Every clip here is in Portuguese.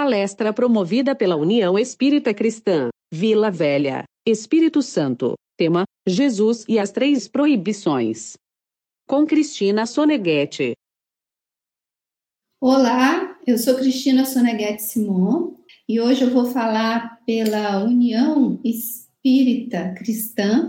Palestra promovida pela União Espírita Cristã, Vila Velha, Espírito Santo. Tema: Jesus e as Três Proibições. Com Cristina Soneghetti. Olá, eu sou Cristina Soneghetti Simon e hoje eu vou falar pela União Espírita Cristã,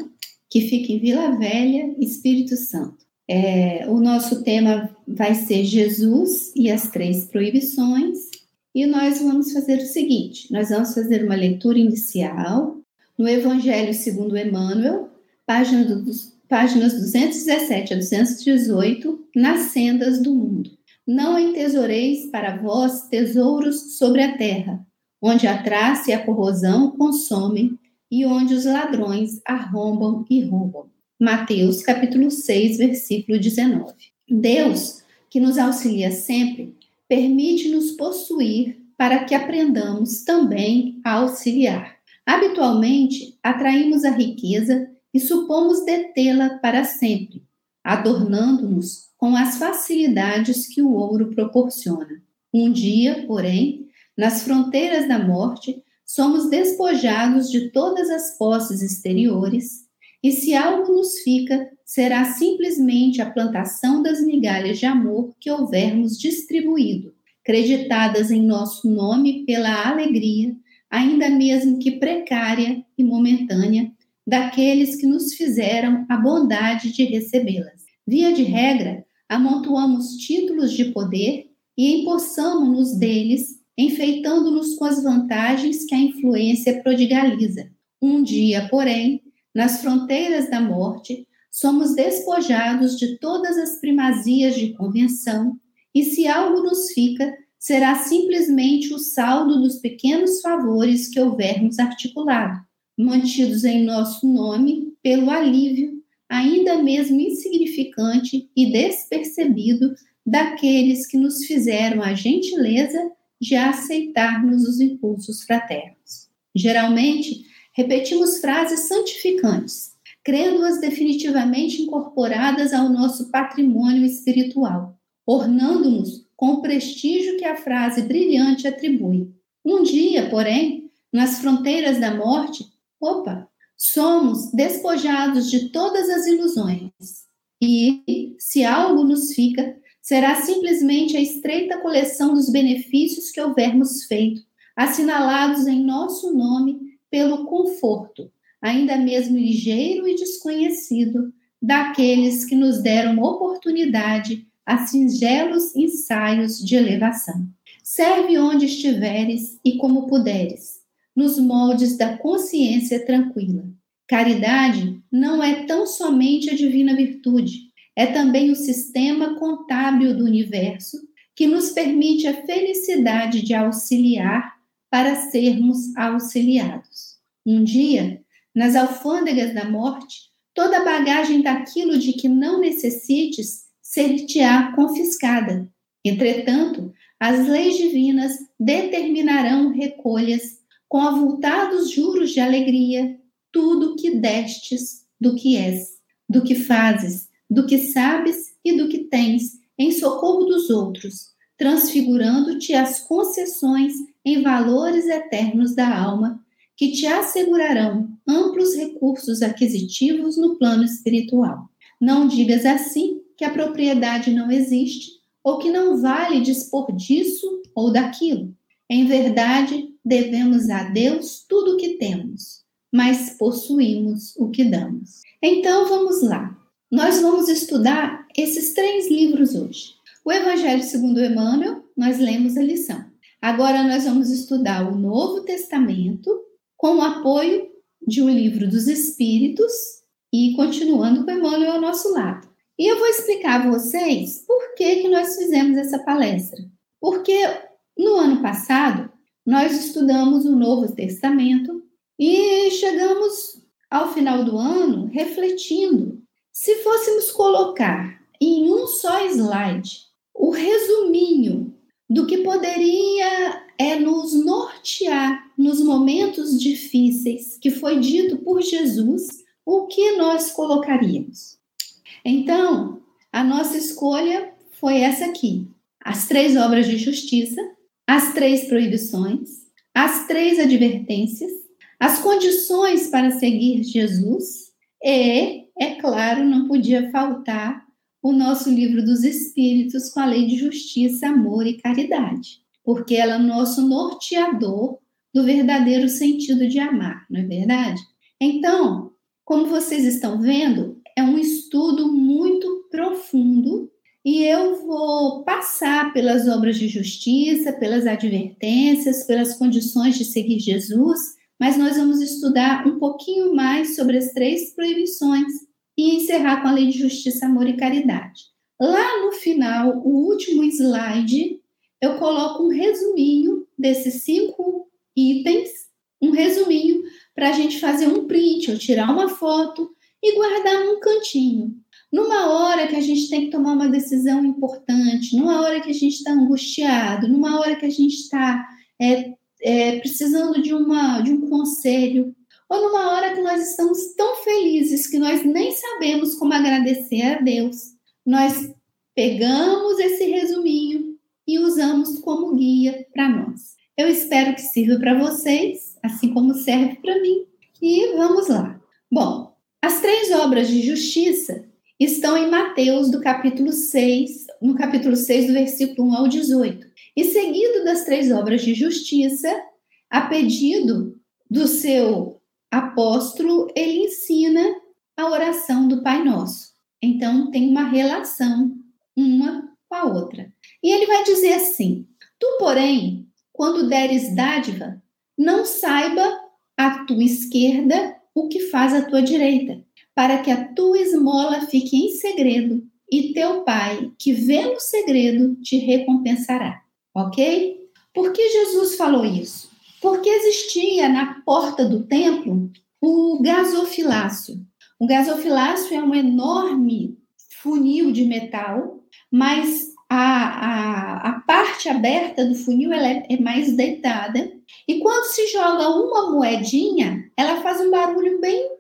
que fica em Vila Velha, Espírito Santo. É, o nosso tema vai ser Jesus e as Três Proibições e nós vamos fazer o seguinte: nós vamos fazer uma leitura inicial no Evangelho segundo Emmanuel, página do, páginas 217 a 218, nas sendas do mundo. Não entesoureis para vós tesouros sobre a terra, onde a traça e a corrosão consomem e onde os ladrões arrombam e roubam. Mateus capítulo 6, versículo 19. Deus, que nos auxilia sempre, permite-nos possuir para que aprendamos também a auxiliar. Habitualmente, atraímos a riqueza e supomos detê-la para sempre, adornando-nos com as facilidades que o ouro proporciona. Um dia, porém, nas fronteiras da morte, somos despojados de todas as posses exteriores, e se algo nos fica, será simplesmente a plantação das migalhas de amor que houvermos distribuído, creditadas em nosso nome pela alegria, ainda mesmo que precária e momentânea, daqueles que nos fizeram a bondade de recebê-las. Via de regra, amontoamos títulos de poder e empossamo-nos deles, enfeitando-nos com as vantagens que a influência prodigaliza. Um dia, porém, nas fronteiras da morte, somos despojados de todas as primazias de convenção, e se algo nos fica, será simplesmente o saldo dos pequenos favores que houvermos articulado, mantidos em nosso nome pelo alívio, ainda mesmo insignificante e despercebido, daqueles que nos fizeram a gentileza de aceitarmos os impulsos fraternos. Geralmente, repetimos frases santificantes, crendo-as definitivamente incorporadas ao nosso patrimônio espiritual, ornando-nos com o prestígio que a frase brilhante atribui. Um dia, porém, nas fronteiras da morte, opa, somos despojados de todas as ilusões. E, se algo nos fica, será simplesmente a estreita coleção dos benefícios que houvermos feito, assinalados em nosso nome pelo conforto, ainda mesmo ligeiro e desconhecido, daqueles que nos deram oportunidade a singelos ensaios de elevação. Serve onde estiveres e como puderes, nos moldes da consciência tranquila. Caridade não é tão somente a divina virtude, é também o sistema contábil do universo que nos permite a felicidade de auxiliar para sermos auxiliados. Um dia, nas alfândegas da morte, toda a bagagem daquilo de que não necessites ser-te-á confiscada. Entretanto, as leis divinas determinarão recolhas com avultados juros de alegria tudo que destes do que és, do que fazes, do que sabes e do que tens, em socorro dos outros, transfigurando-te as concessões em valores eternos da alma, que te assegurarão amplos recursos aquisitivos no plano espiritual. Não digas assim que a propriedade não existe ou que não vale dispor disso ou daquilo. Em verdade, devemos a Deus tudo o que temos, mas possuímos o que damos. Então vamos lá. Nós vamos estudar esses três livros hoje. O Evangelho segundo Emmanuel, nós lemos a lição. Agora nós vamos estudar o Novo Testamento com o apoio de um livro dos Espíritos e continuando com Emmanuel ao nosso lado. E eu vou explicar a vocês por que, que nós fizemos essa palestra. Porque no ano passado nós estudamos o Novo Testamento e chegamos ao final do ano refletindo se fôssemos colocar em um só slide o resuminho do que poderia é nos nortear nos momentos difíceis que foi dito por Jesus, o que nós colocaríamos? Então, a nossa escolha foi essa aqui: as três obras de justiça, as três proibições, as três advertências, as condições para seguir Jesus e, é claro, não podia faltar o nosso livro dos Espíritos com a lei de justiça, amor e caridade, porque ela é o nosso norteador do verdadeiro sentido de amar, não é verdade? Então, como vocês estão vendo, é um estudo muito profundo e eu vou passar pelas obras de justiça, pelas advertências, pelas condições de seguir Jesus, mas nós vamos estudar um pouquinho mais sobre as três proibições e encerrar com a lei de justiça, amor e caridade. Lá no final, o último slide, eu coloco um resuminho desses cinco itens, um resuminho para a gente fazer um print ou tirar uma foto e guardar num cantinho. Numa hora que a gente tem que tomar uma decisão importante, numa hora que a gente está angustiado, numa hora que a gente está é, é, precisando de, uma, de um conselho, ou numa hora que nós estamos tão felizes que nós nem sabemos como agradecer a Deus, nós pegamos esse resuminho e usamos como guia para nós. Eu espero que sirva para vocês, assim como serve para mim. E vamos lá. Bom, as três obras de justiça estão em Mateus, do capítulo 6, no capítulo 6, do versículo 1 ao 18. E seguido das três obras de justiça, a pedido do seu apóstolo, ele ensina a oração do Pai Nosso. Então, tem uma relação uma com a outra. E ele vai dizer assim: Tu, porém, quando deres dádiva, não saiba a tua esquerda o que faz a tua direita, para que a tua esmola fique em segredo, e teu pai, que vê no segredo, te recompensará. Ok? Por que Jesus falou isso? Porque existia na porta do templo o gasofilácio. O gasofilácio é um enorme funil de metal, mas a, a, a parte aberta do funil ela é, é mais deitada. E quando se joga uma moedinha, ela faz um barulho bem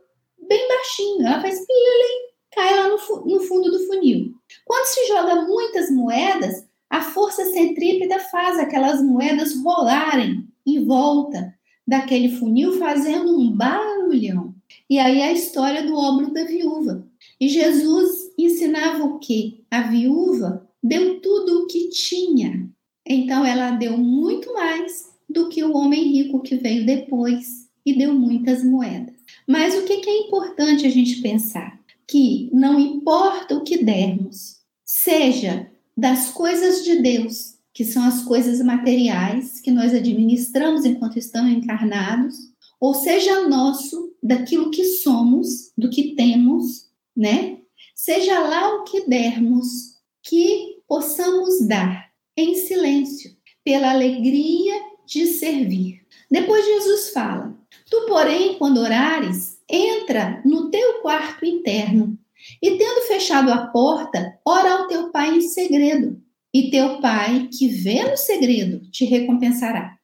bem baixinho, ela faz pilim, cai lá no, no fundo do funil. Quando se joga muitas moedas, a força centrípeta faz aquelas moedas rolarem em volta daquele funil, fazendo um barulhão. E aí a história do óbolo da viúva. E Jesus ensinava o que? A viúva deu tudo o que tinha. Então ela deu muito mais do que o homem rico que veio depois e deu muitas moedas. Mas o que é importante a gente pensar? Que não importa o que dermos, seja das coisas de Deus, que são as coisas materiais que nós administramos enquanto estamos encarnados, ou seja nosso, daquilo que somos, do que temos, né? Seja lá o que dermos, que possamos dar em silêncio, pela alegria de servir. Depois Jesus fala: Tu, porém, quando orares, entra no teu quarto interno e, tendo fechado a porta, ora ao teu pai em segredo. E teu pai, que vê no segredo, te recompensará.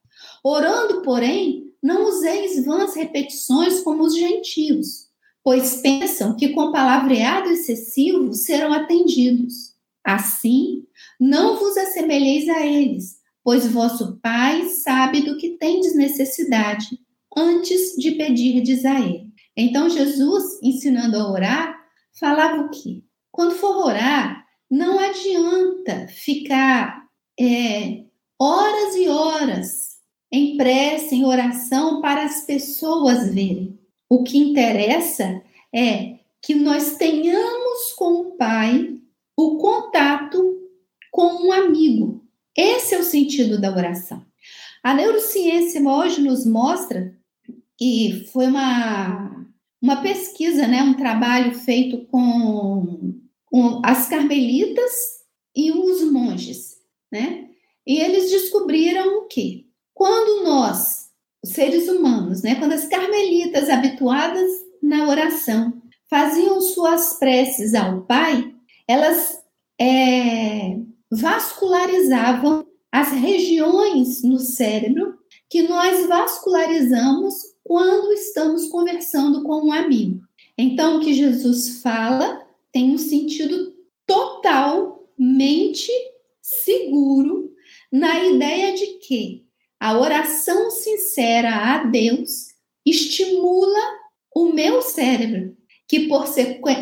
Orando, porém, não useis vãs repetições como os gentios, pois pensam que com palavreado excessivo serão atendidos. Assim, não vos assemelheis a eles, pois vosso Pai sabe do que tendes necessidade antes de pedirdes a ele. Então, Jesus, ensinando a orar, falava o quê? Quando for orar, não adianta ficar é, horas e horas em prece, em oração, para as pessoas verem. O que interessa é que nós tenhamos com o Pai o contato com um amigo. Esse é o sentido da oração. A neurociência hoje nos mostra e foi uma, uma pesquisa, né, um trabalho feito com, com as carmelitas e os monges, né? E eles descobriram o quê? Quando nós, os seres humanos, né, quando as carmelitas habituadas na oração faziam suas preces ao Pai, elas é, vascularizavam as regiões no cérebro que nós vascularizamos quando estamos conversando com um amigo. Então, o que Jesus fala tem um sentido totalmente seguro na ideia de que a oração sincera a Deus estimula o meu cérebro, que por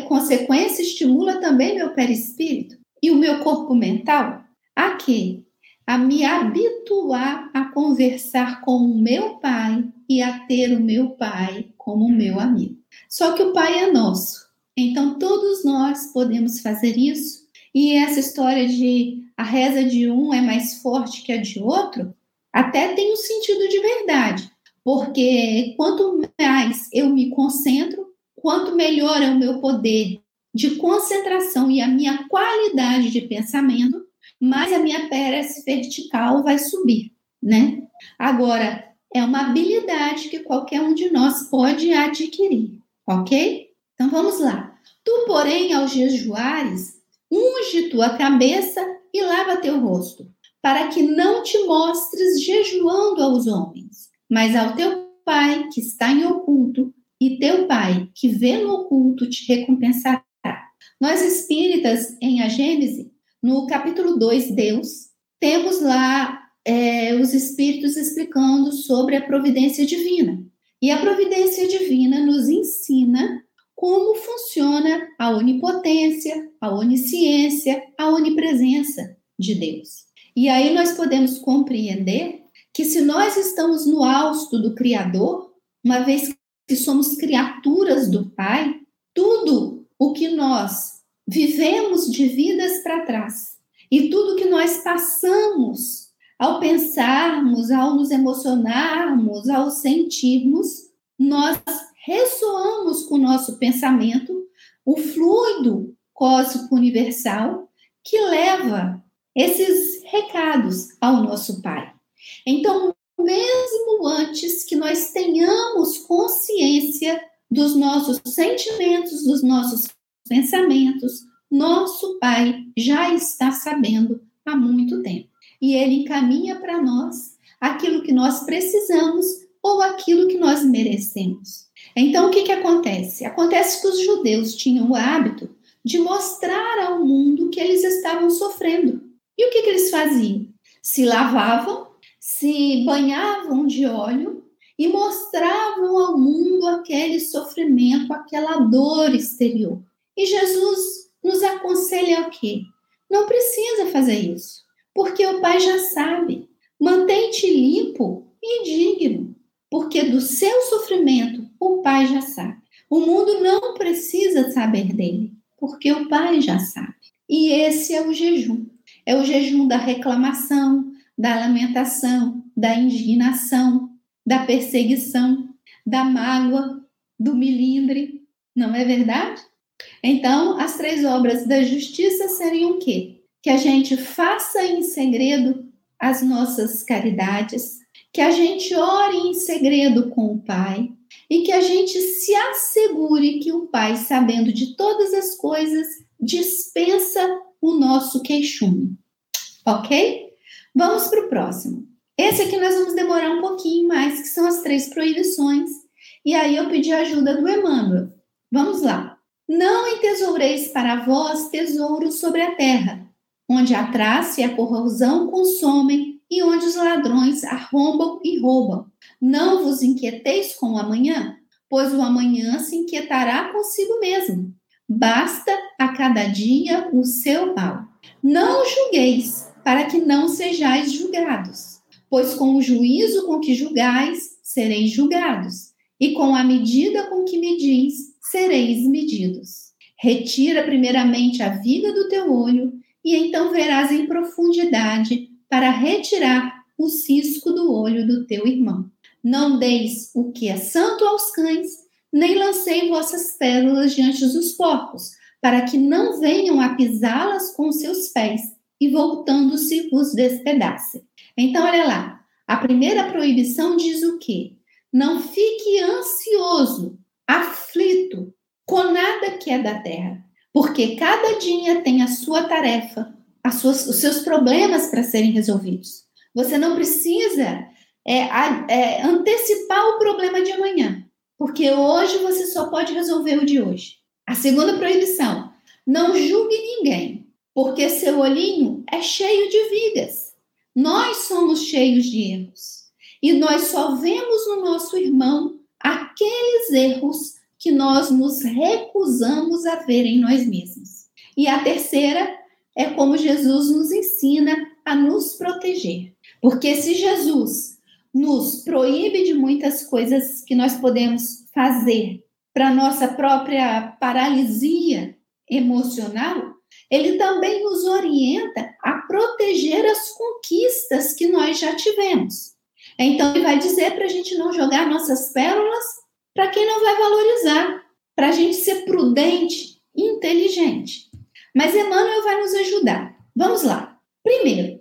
consequência estimula também meu perispírito e o meu corpo mental a quê? A me habituar a conversar com o meu pai e a ter o meu pai como meu amigo. Só que o pai é nosso. Então todos nós podemos fazer isso. E essa história de a reza de um é mais forte que a de outro, até tem um sentido de verdade. Porque quanto mais eu me concentro, quanto melhor é o meu poder de concentração e a minha qualidade de pensamento, mais a minha pérez vertical vai subir, né? Agora, é uma habilidade que qualquer um de nós pode adquirir, ok? Então vamos lá. Tu, porém, ao jejuares, unge tua cabeça e lava teu rosto, para que não te mostres jejuando aos homens, mas ao teu Pai que está em oculto, e teu Pai que vê no oculto te recompensará. Nós espíritas, em a Gênese, no capítulo 2, Deus, temos lá é, os espíritos explicando sobre a providência divina. E a providência divina nos ensina como funciona a onipotência, a onisciência, a onipresença de Deus. E aí nós podemos compreender que se nós estamos no austo do Criador, uma vez que somos criaturas do Pai, tudo o que nós vivemos de vidas para trás. E tudo que nós passamos ao pensarmos, ao nos emocionarmos, ao sentirmos, nós ressoamos com o nosso pensamento o fluido cósmico universal que leva esses recados ao nosso Pai. Então, mesmo antes que nós tenhamos consciência dos nossos sentimentos, dos nossos pensamentos, nosso Pai já está sabendo há muito tempo. E Ele encaminha para nós aquilo que nós precisamos ou aquilo que nós merecemos. Então, o que, que acontece? Acontece que os judeus tinham o hábito de mostrar ao mundo que eles estavam sofrendo. E o que, que eles faziam? Se lavavam, se banhavam de óleo e mostravam ao mundo aquele sofrimento, aquela dor exterior. E Jesus nos aconselha o quê? Não precisa fazer isso, porque o Pai já sabe. Mantém-te limpo e digno, porque do seu sofrimento o Pai já sabe. O mundo não precisa saber dele, porque o Pai já sabe. E esse é o jejum. É o jejum da reclamação, da lamentação, da indignação, da perseguição, da mágoa, do milindre. Não é verdade? Então, as três obras da justiça seriam o quê? Que a gente faça em segredo as nossas caridades, que a gente ore em segredo com o Pai e que a gente se assegure que o Pai, sabendo de todas as coisas, dispensa o nosso queixume. Ok? Vamos para o próximo. Esse aqui nós vamos demorar um pouquinho mais, que são as três proibições. E aí eu pedi a ajuda do Emmanuel. Vamos lá. Não entesoureis para vós tesouros sobre a terra, onde a traça e a corrosão consomem e onde os ladrões arrombam e roubam. Não vos inquieteis com o amanhã, pois o amanhã se inquietará consigo mesmo. Basta a cada dia o seu mal. Não julgueis, para que não sejais julgados, pois com o juízo com que julgais, sereis julgados, e com a medida com que medis, sereis medidos. Retira primeiramente a viga do teu olho, e então verás em profundidade para retirar o cisco do olho do teu irmão. Não deis o que é santo aos cães, nem lancei vossas pérolas diante dos porcos, para que não venham a pisá-las com seus pés e voltando-se vos despedacem. Então, olha lá, a primeira proibição diz o quê? Não fique ansioso aflito com nada que é da terra, porque cada dia tem a sua tarefa, suas, os seus problemas para serem resolvidos. Você não precisa é, é, antecipar o problema de amanhã, porque hoje você só pode resolver o de hoje. A segunda proibição: não julgue ninguém, porque seu olhinho é cheio de vigas. Nós somos cheios de erros. E nós só vemos no nosso irmão aqueles erros que nós nos recusamos a ver em nós mesmos. E a terceira é como Jesus nos ensina a nos proteger. Porque se Jesus nos proíbe de muitas coisas que nós podemos fazer para nossa própria paralisia emocional, ele também nos orienta a proteger as conquistas que nós já tivemos. Então, ele vai dizer para a gente não jogar nossas pérolas para quem não vai valorizar, para a gente ser prudente, inteligente. Mas Emmanuel vai nos ajudar. Vamos lá. Primeiro,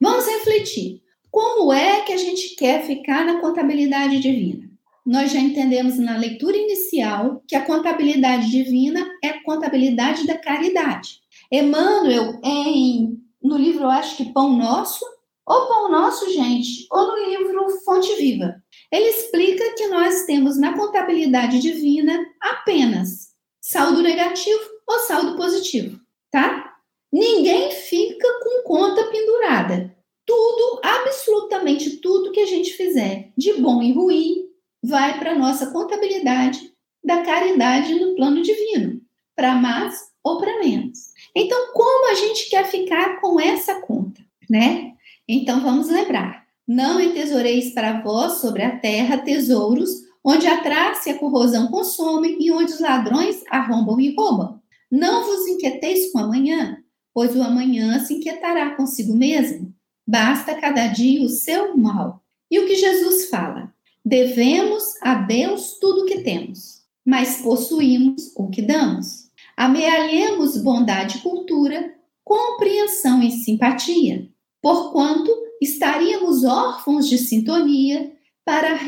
vamos refletir. Como é que a gente quer ficar na contabilidade divina? Nós já entendemos na leitura inicial que a contabilidade divina é a contabilidade da caridade. Emmanuel, em, no livro, acho que Pão Nosso, ou Pão Nosso, gente, ou no livro Fonte Viva, ele explica que nós temos na contabilidade divina apenas saldo negativo ou saldo positivo, tá? Ninguém fica com conta pendurada. Tudo, absolutamente tudo que a gente fizer de bom e ruim, vai para nossa contabilidade da caridade no plano divino, para mais ou para menos. Então, como a gente quer ficar com essa conta, né? Então, vamos lembrar: não entesoureis para vós sobre a terra tesouros, onde a traça e a corrosão consomem e onde os ladrões arrombam e roubam. Não vos inquieteis com amanhã, pois o amanhã se inquietará consigo mesmo. Basta cada dia o seu mal. E o que Jesus fala? Devemos a Deus tudo o que temos, mas possuímos o que damos. Amealhemos bondade e cultura, compreensão e simpatia, porquanto estaríamos órfãos de sintonia para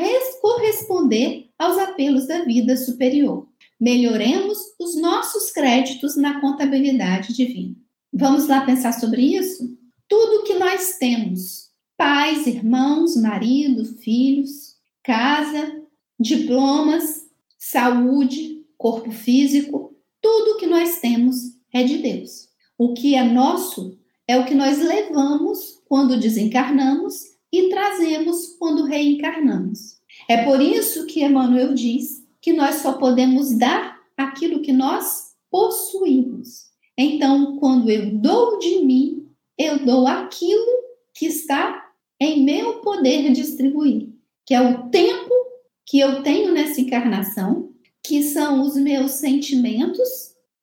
corresponder aos apelos da vida superior. Melhoremos os nossos créditos na contabilidade divina. Vamos lá pensar sobre isso? Tudo que nós temos, pais, irmãos, marido, filhos, casa, diplomas, saúde, corpo físico, tudo que nós temos é de Deus. O que é nosso é o que nós levamos quando desencarnamos e trazemos quando reencarnamos. É por isso que Emmanuel diz que nós só podemos dar aquilo que nós possuímos. Então, quando eu dou de mim, eu dou aquilo que está em meu poder distribuir que é o tempo que eu tenho nessa encarnação, que são os meus sentimentos,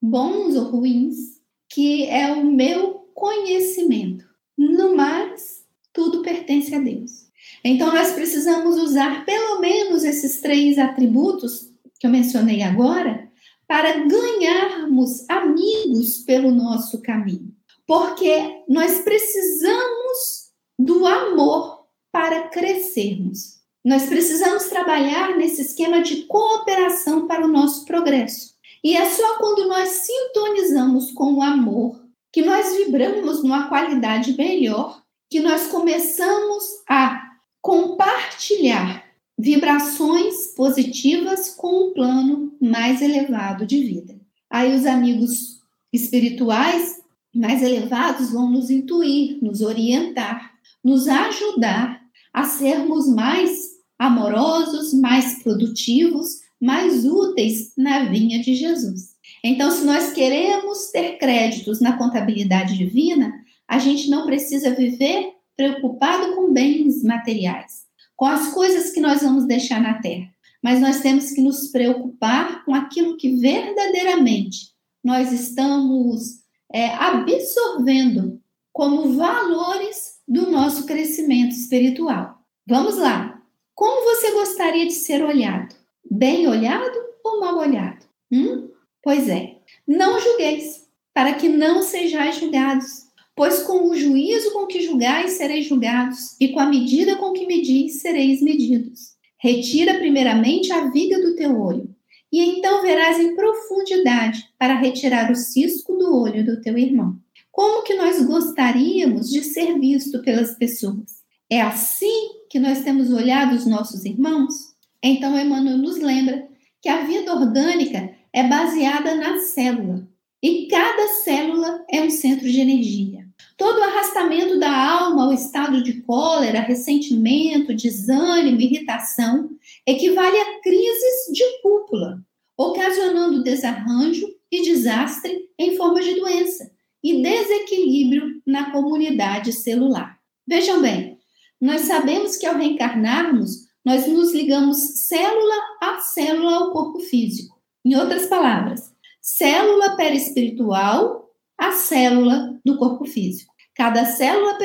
bons ou ruins, que é o meu conhecimento. No mais, tudo pertence a Deus. Então, nós precisamos usar pelo menos esses três atributos que eu mencionei agora para ganharmos amigos pelo nosso caminho. Porque nós precisamos do amor para crescermos. Nós precisamos trabalhar nesse esquema de cooperação para o nosso progresso. E é só quando nós sintonizamos com o amor, que nós vibramos numa qualidade melhor, que nós começamos a compartilhar vibrações positivas com um plano mais elevado de vida. Aí os amigos espirituais mais elevados vão nos intuir, nos orientar, nos ajudar a sermos mais amorosos, mais produtivos, mais úteis na vinha de Jesus. Então, se nós queremos ter créditos na contabilidade divina, a gente não precisa viver preocupado com bens materiais, com as coisas que nós vamos deixar na terra, mas nós temos que nos preocupar com aquilo que verdadeiramente nós estamos é, absorvendo como valores do nosso crescimento espiritual. Vamos lá, como você gostaria de ser olhado? Bem olhado ou mal olhado? Hum? Pois é, não julgueis, para que não sejais julgados. Pois com o juízo com que julgais sereis julgados, e com a medida com que medis sereis medidos. Retira primeiramente a viga do teu olho, e então verás em profundidade para retirar o cisco do olho do teu irmão. Como que nós gostaríamos de ser visto pelas pessoas? É assim que nós temos olhado os nossos irmãos? Então, Emmanuel nos lembra que a vida orgânica é baseada na célula e cada célula é um centro de energia. Todo arrastamento da alma ao estado de cólera, ressentimento, desânimo, irritação, equivale a crises de cúpula, ocasionando desarranjo e desastre em forma de doença e desequilíbrio na comunidade celular. Vejam bem, nós sabemos que ao reencarnarmos, nós nos ligamos célula a célula ao corpo físico. Em outras palavras, célula perispiritual a célula do corpo físico. Cada célula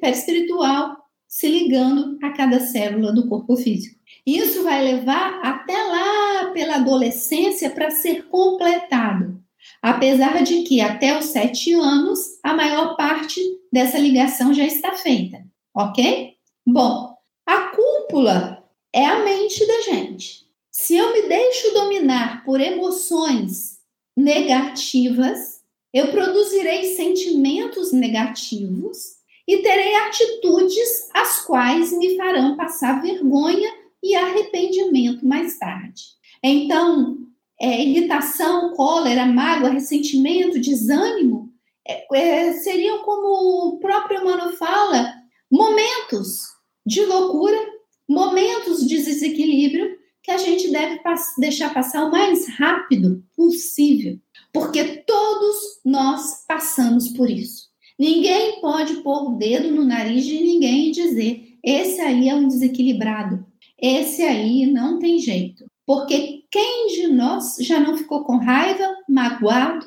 perispiritual se ligando a cada célula do corpo físico. Isso vai levar até lá pela adolescência para ser completado. Apesar de que até os sete anos a maior parte dessa ligação já está feita, ok? Bom, a cúpula é a mente da gente. Se eu me deixo dominar por emoções negativas, eu produzirei sentimentos negativos e terei atitudes as quais me farão passar vergonha e arrependimento mais tarde. Então, é, irritação, cólera, mágoa, ressentimento, desânimo é, é, seriam, como o próprio Emmanuel fala, momentos de loucura, momentos de desequilíbrio que a gente deve pass deixar passar o mais rápido possível, porque todos nós passamos por isso. Ninguém pode pôr o dedo no nariz de ninguém e dizer: esse aí é um desequilibrado, esse aí não tem jeito. Porque quem de nós já não ficou com raiva, magoado,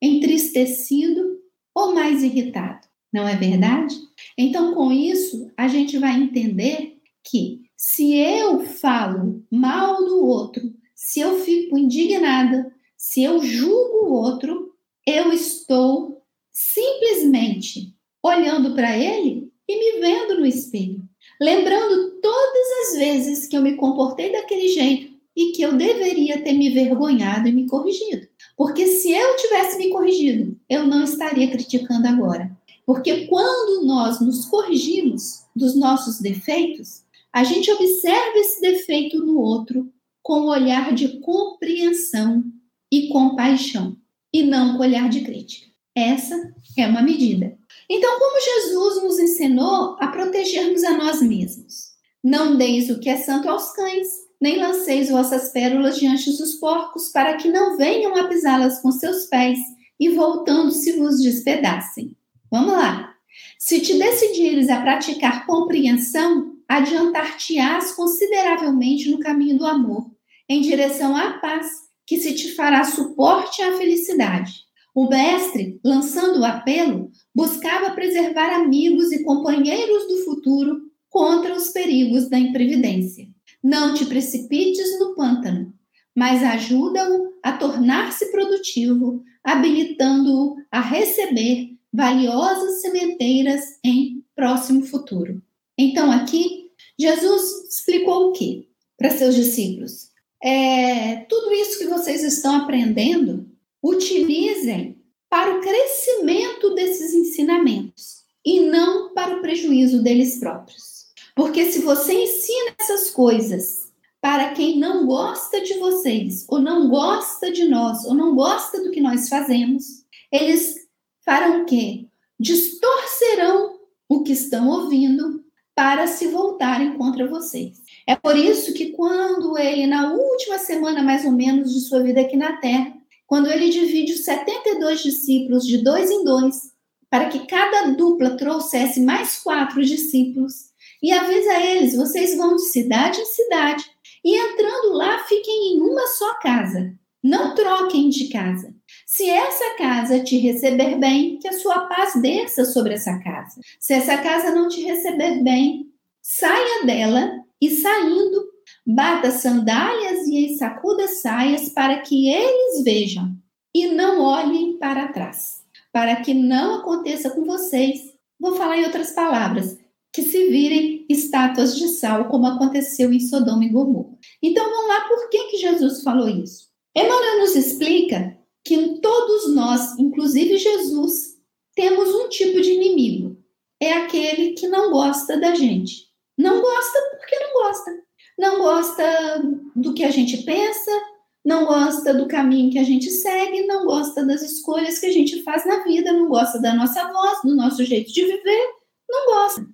entristecido ou mais irritado? Não é verdade? Então, com isso, a gente vai entender que se eu falo mal do outro, se eu fico indignada, se eu julgo o outro, eu estou simplesmente olhando para ele e me vendo no espelho, lembrando todas as vezes que eu me comportei daquele jeito e que eu deveria ter me vergonhado e me corrigido. Porque se eu tivesse me corrigido, eu não estaria criticando agora. Porque quando nós nos corrigimos dos nossos defeitos, a gente observa esse defeito no outro com o olhar de compreensão e compaixão, e não com olhar de crítica. Essa é uma medida. Então, como Jesus nos ensinou a protegermos a nós mesmos? Não deis o que é santo aos cães, nem lanceis vossas pérolas diante dos porcos, para que não venham a pisá-las com seus pés e voltando-se vos despedacem. Vamos lá. Se te decidires a praticar compreensão, adiantar-te-ás consideravelmente no caminho do amor, em direção à paz, que se te fará suporte à felicidade. O mestre, lançando o apelo, buscava preservar amigos e companheiros do futuro contra os perigos da imprevidência. Não te precipites no pântano, mas ajuda-o a tornar-se produtivo, habilitando-o a receber valiosas sementeiras em próximo futuro. Então, aqui, Jesus explicou o que para seus discípulos? É, tudo isso que vocês estão aprendendo, utilizem para o crescimento desses ensinamentos e não para o prejuízo deles próprios. Porque se você ensina essas coisas para quem não gosta de vocês, ou não gosta de nós, ou não gosta do que nós fazemos, eles farão o quê? Distorcerão o que estão ouvindo para se voltarem contra vocês. É por isso que quando ele, na última semana mais ou menos de sua vida aqui na Terra, quando ele divide os 72 discípulos de dois em dois, para que cada dupla trouxesse mais quatro discípulos, e avisa eles: vocês vão de cidade em cidade, e entrando lá, fiquem em uma só casa. Não troquem de casa. Se essa casa te receber bem, que a sua paz desça sobre essa casa. Se essa casa não te receber bem, saia dela e saindo, bata sandálias e sacuda saias para que eles vejam e não olhem para trás. Para que não aconteça com vocês, vou falar em outras palavras, que se virem estátuas de sal, como aconteceu em Sodoma e Gomorra. Então vamos lá, por que, que Jesus falou isso? Emmanuel nos explica que todos nós, inclusive Jesus, temos um tipo de inimigo. É aquele que não gosta da gente. Não gosta porque não gosta. Não gosta do que a gente pensa, não não gosta do caminho que a gente segue, não gosta das escolhas que a gente faz na vida, não gosta da nossa voz, do nosso jeito de viver, não gosta.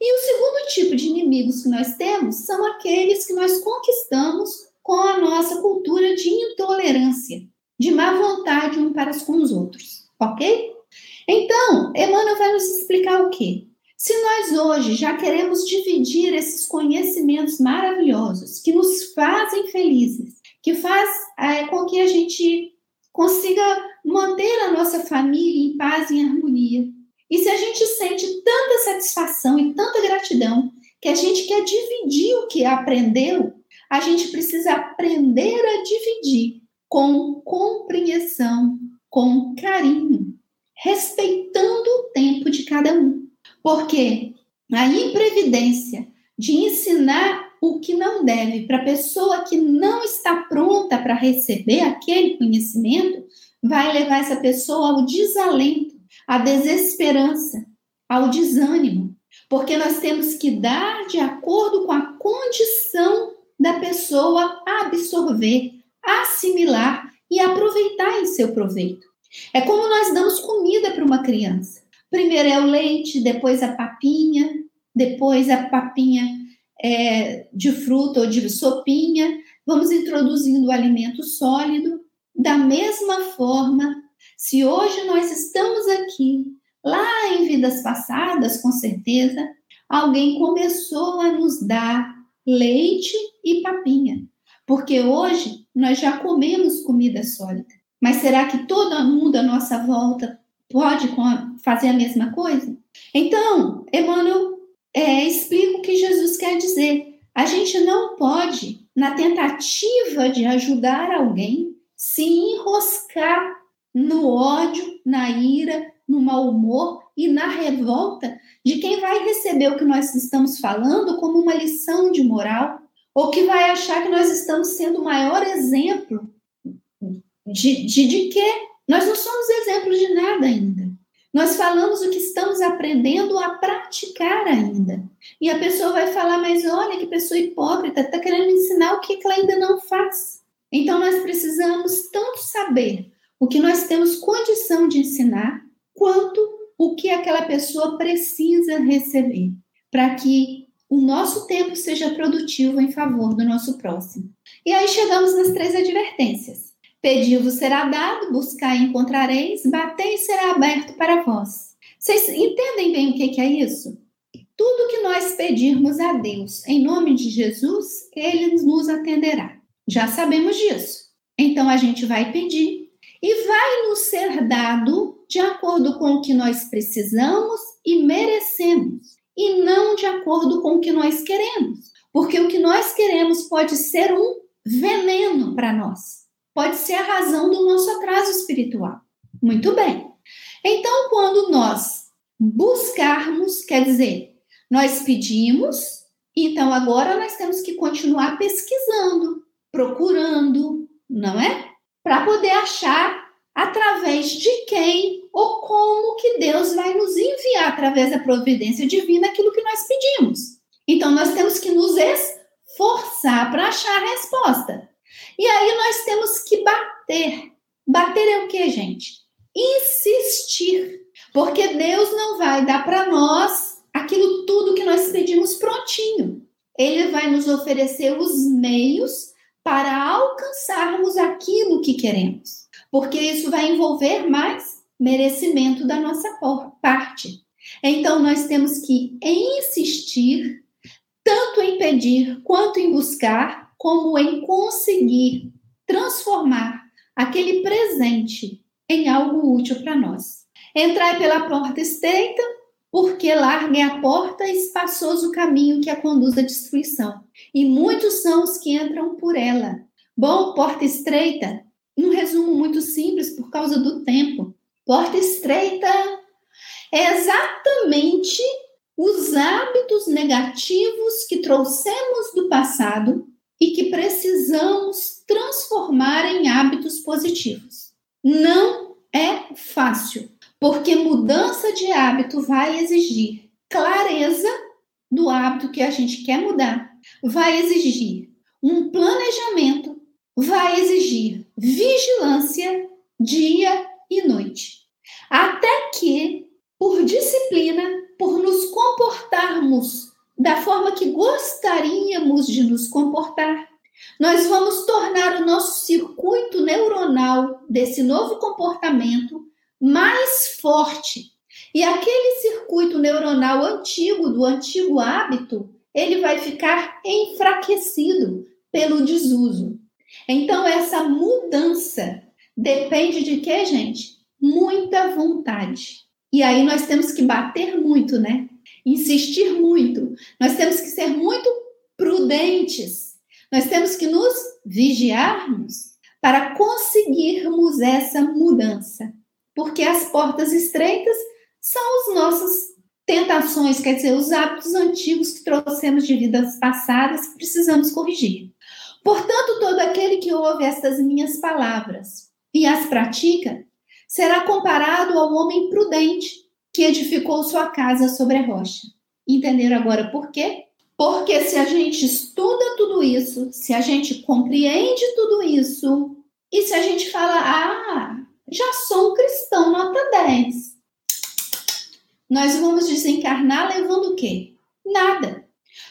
E o segundo tipo de inimigos que nós temos são aqueles que nós conquistamos com a nossa cultura de intolerância, de má vontade um para com os outros, ok? Então, Emmanuel vai nos explicar o quê? Se nós hoje já queremos dividir esses conhecimentos maravilhosos que nos fazem felizes, que faz é, com que a gente consiga manter a nossa família em paz e em harmonia, e se a gente sente tanta satisfação e tanta gratidão que a gente quer dividir o que aprendeu, a gente precisa aprender a dividir com compreensão, com carinho, respeitando o tempo de cada um. Porque a imprevidência de ensinar o que não deve para a pessoa que não está pronta para receber aquele conhecimento vai levar essa pessoa ao desalento à desesperança, ao desânimo, porque nós temos que dar de acordo com a condição da pessoa absorver, assimilar e aproveitar em seu proveito. É como nós damos comida para uma criança. Primeiro é o leite, depois a papinha, depois a papinha é, de fruta ou de sopinha. Vamos introduzindo o alimento sólido. Da mesma forma, se hoje nós estamos aqui, lá em vidas passadas, com certeza, alguém começou a nos dar leite e papinha, porque hoje nós já comemos comida sólida. Mas será que todo mundo à nossa volta pode fazer a mesma coisa? Então, Emmanuel é, explica o que Jesus quer dizer. A gente não pode, na tentativa de ajudar alguém, se enroscar no ódio, na ira, no mau humor e na revolta de quem vai receber o que nós estamos falando como uma lição de moral, ou que vai achar que nós estamos sendo o maior exemplo de, de, de quê? Nós não somos exemplo de nada ainda. Nós falamos o que estamos aprendendo a praticar ainda. E a pessoa vai falar, mas olha que pessoa hipócrita, está querendo ensinar o que ela ainda não faz. Então nós precisamos tanto saber o que nós temos condição de ensinar, quanto o que aquela pessoa precisa receber, para que o nosso tempo seja produtivo em favor do nosso próximo. E aí chegamos nas três advertências. Pedi-vos será dado, buscar e encontrareis, bater e será aberto para vós. Vocês entendem bem o que é isso? Tudo que nós pedirmos a Deus em nome de Jesus, Ele nos atenderá. Já sabemos disso. Então a gente vai pedir e vai nos ser dado de acordo com o que nós precisamos e merecemos, e não de acordo com o que nós queremos. Porque o que nós queremos pode ser um veneno para nós, pode ser a razão do nosso atraso espiritual. Muito bem. Então, quando nós buscarmos, quer dizer, nós pedimos, então agora nós temos que continuar pesquisando, procurando, não é? Para poder achar através de quem ou como que Deus vai nos enviar através da providência divina aquilo que nós pedimos. Então nós temos que nos esforçar para achar a resposta. E aí nós temos que bater. Bater é o que, gente? Insistir. Porque Deus não vai dar para nós aquilo tudo que nós pedimos prontinho. Ele vai nos oferecer os meios para alcançarmos aquilo que queremos, porque isso vai envolver mais merecimento da nossa parte. Então, nós temos que insistir tanto em pedir quanto em buscar, como em conseguir transformar aquele presente em algo útil para nós. Entrai pela porta estreita, porque larga é a porta e espaçoso o caminho que a conduz à destruição, e muitos são os que entram por ela. Bom, porta estreita, um resumo muito simples por causa do tempo. Porta estreita é exatamente os hábitos negativos que trouxemos do passado e que precisamos transformar em hábitos positivos. Não é fácil, porque mudança de hábito vai exigir clareza do hábito que a gente quer mudar, vai exigir um planejamento vai exigir vigilância dia e noite, até que, por disciplina, por nos comportarmos da forma que gostaríamos de nos comportar, nós vamos tornar o nosso circuito neuronal desse novo comportamento mais forte. E aquele circuito neuronal antigo, do antigo hábito, ele vai ficar enfraquecido pelo desuso. Então, essa mudança depende de quê, gente? Muita vontade. E aí nós temos que bater muito, né? Insistir muito. Nós temos que ser muito prudentes. Nós temos que nos vigiarmos para conseguirmos essa mudança. Porque as portas estreitas são os nossos tentações, quer dizer, os hábitos antigos que trouxemos de vidas passadas que precisamos corrigir. Portanto, todo aquele que ouve estas minhas palavras e as pratica será comparado ao homem prudente que edificou sua casa sobre a rocha. Entenderam agora por quê? Porque se a gente estuda tudo isso, se a gente compreende tudo isso, e se a gente fala, ah, já sou um cristão nota 10, nós vamos desencarnar levando o quê? Nada.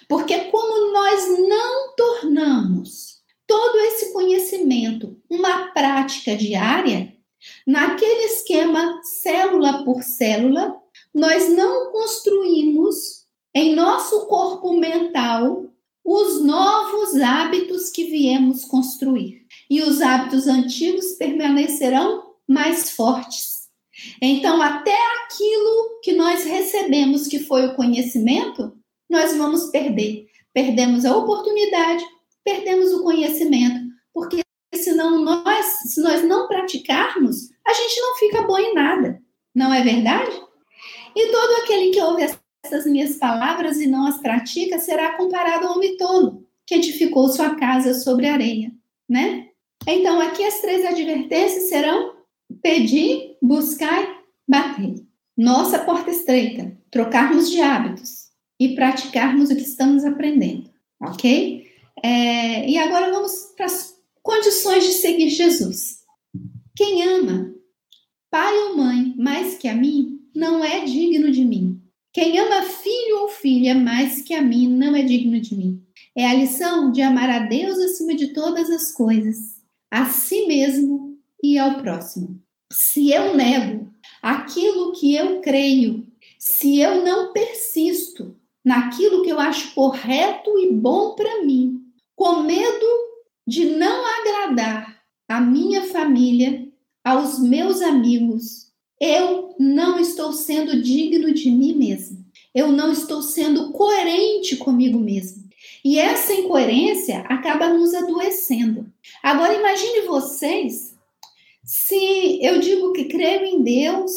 Porque como nós não tornamos todo esse conhecimento uma prática diária, naquele esquema célula por célula, nós não construímos em nosso corpo mental os novos hábitos que viemos construir. E os hábitos antigos permanecerão mais fortes. Então, até aquilo que nós recebemos, que foi o conhecimento, nós vamos perder. Perdemos a oportunidade, perdemos o conhecimento, porque senão nós, se nós não praticarmos, a gente não fica bom em nada. Não é verdade? E todo aquele que ouve essas minhas palavras e não as pratica será comparado ao homem tolo, que edificou sua casa sobre areia, né? Então, aqui as três advertências serão pedir, buscar, bater. Nossa porta estreita, trocarmos de hábitos e praticarmos o que estamos aprendendo, ok? É, e agora vamos para as condições de seguir Jesus. Quem ama pai ou mãe mais que a mim não é digno de mim. Quem ama filho ou filha mais que a mim não é digno de mim. É a lição de amar a Deus acima de todas as coisas, a si mesmo e ao próximo. Se eu nego aquilo que eu creio, se eu não persisto naquilo que eu acho correto e bom para mim, com medo de não agradar a minha família, aos meus amigos, eu não estou sendo digno de mim mesmo. Eu não estou sendo coerente comigo mesmo. E essa incoerência acaba nos adoecendo. Agora imagine vocês se eu digo que creio em Deus,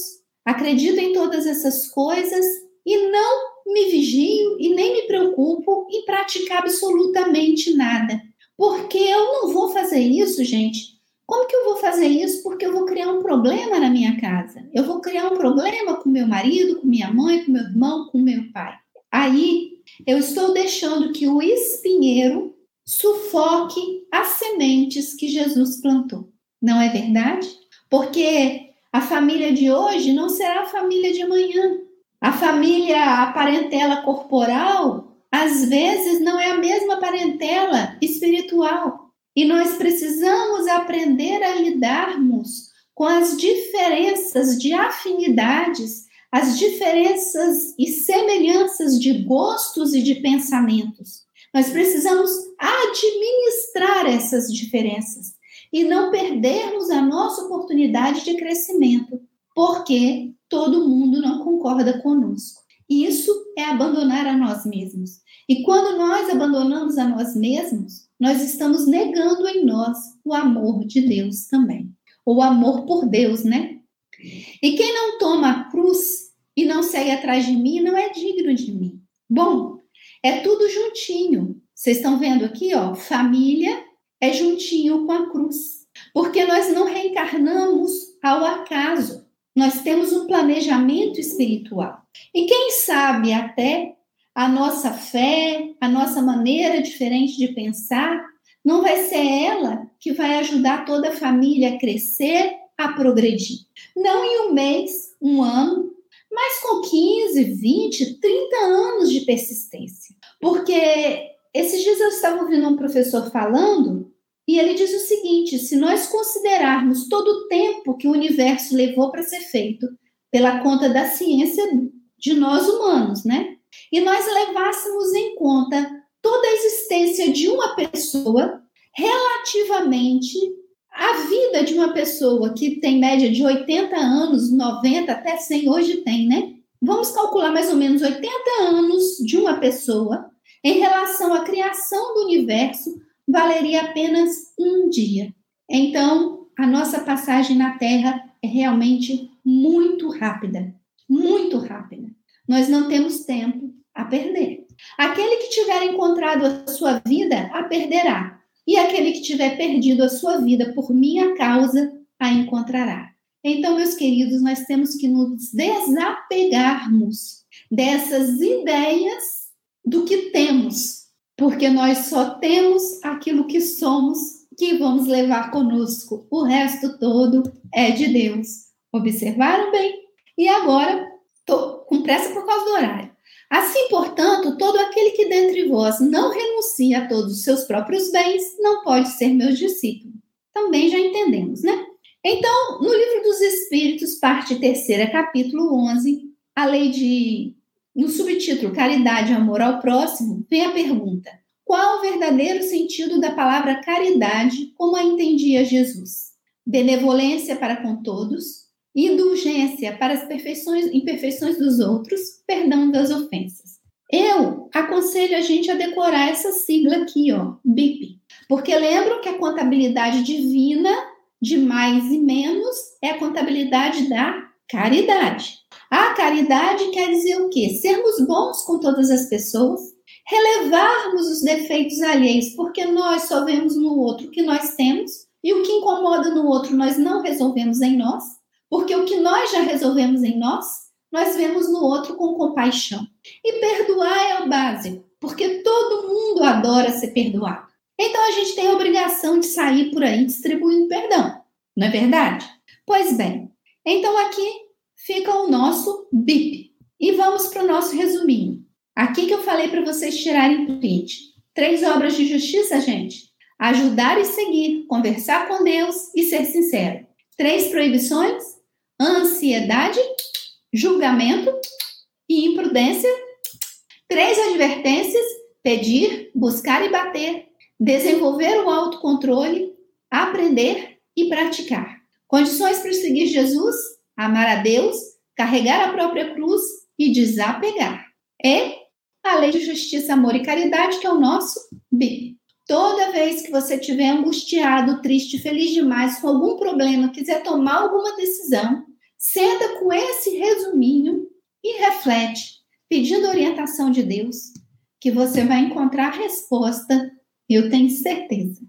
acredito em todas essas coisas e não me vigio e nem me preocupo em praticar absolutamente nada. Porque eu não vou fazer isso, gente. Como que eu vou fazer isso? Porque eu vou criar um problema na minha casa. Eu vou criar um problema com meu marido, com minha mãe, com meu irmão, com meu pai. Aí eu estou deixando que o espinheiro sufoque as sementes que Jesus plantou. Não é verdade? Porque a família de hoje não será a família de amanhã. A família, a parentela corporal, às vezes não é a mesma parentela espiritual. E nós precisamos aprender a lidarmos com as diferenças de afinidades, as diferenças e semelhanças de gostos e de pensamentos. Nós precisamos administrar essas diferenças e não perdermos a nossa oportunidade de crescimento, porque todo mundo não concorda conosco. Isso é abandonar a nós mesmos. E quando nós abandonamos a nós mesmos, nós estamos negando em nós o amor de Deus também. O amor por Deus, né? E quem não toma a cruz e não segue atrás de mim não é digno de mim. Bom, é tudo juntinho. Vocês estão vendo aqui, ó, família é juntinho com a cruz. Porque nós não reencarnamos ao acaso. Nós temos um planejamento espiritual. E quem sabe até a nossa fé, a nossa maneira diferente de pensar, não vai ser ela que vai ajudar toda a família a crescer, a progredir. Não em um mês, um ano, mas com 15, 20, 30 anos de persistência. Porque esses dias eu estava ouvindo um professor falando e ele diz o seguinte: se nós considerarmos todo o tempo que o universo levou para ser feito pela conta da ciência de nós humanos, né? E nós levássemos em conta toda a existência de uma pessoa relativamente à vida de uma pessoa que tem média de 80 anos, 90 até 100 hoje tem, né? Vamos calcular mais ou menos 80 anos de uma pessoa em relação à criação do universo, valeria apenas um dia. Então, a nossa passagem na Terra é realmente muito rápida, muito rápida. Nós não temos tempo a perder. Aquele que tiver encontrado a sua vida, a perderá. E aquele que tiver perdido a sua vida por minha causa, a encontrará. Então, meus queridos, nós temos que nos desapegarmos dessas ideias do que temos, porque nós só temos aquilo que somos que vamos levar conosco. O resto todo é de Deus. Observaram bem? E agora, tô com pressa por causa do horário. Assim, portanto, todo aquele que dentre vós não renuncia a todos os seus próprios bens, não pode ser meu discípulo. Também já entendemos, né? Então, no livro dos Espíritos, parte terceira, capítulo 11, a lei de no subtítulo Caridade e Amor ao Próximo, vem a pergunta: qual o verdadeiro sentido da palavra caridade, como a entendia Jesus? Benevolência para com todos, indulgência para as perfeições, imperfeições dos outros, perdão das ofensas. Eu aconselho a gente a decorar essa sigla aqui, ó, BIP, porque lembram que a contabilidade divina de mais e menos é a contabilidade da caridade. A caridade quer dizer o quê? Sermos bons com todas as pessoas, relevarmos os defeitos alheios, porque nós só vemos no outro o que nós temos e o que incomoda no outro nós não resolvemos em nós, porque o que nós já resolvemos em nós, nós vemos no outro com compaixão. E perdoar é o básico, porque todo mundo adora ser perdoado. Então a gente tem a obrigação de sair por aí distribuindo perdão, não é verdade? Pois bem, então aqui fica o nosso BIP. E vamos para o nosso resuminho. Aqui que eu falei para vocês tirarem print. Três obras de justiça, gente. Ajudar e seguir, conversar com Deus e ser sincero. Três proibições: ansiedade, julgamento e imprudência. Três advertências: pedir, buscar e bater, desenvolver o autocontrole, aprender e praticar. Condições para seguir Jesus: amar a Deus, carregar a própria cruz e desapegar. É a lei de justiça, amor e caridade, que é o nosso B. Toda vez que você estiver angustiado, triste, feliz demais, com algum problema, quiser tomar alguma decisão, senta com esse resuminho e reflete, pedindo orientação de Deus, que você vai encontrar a resposta, eu tenho certeza.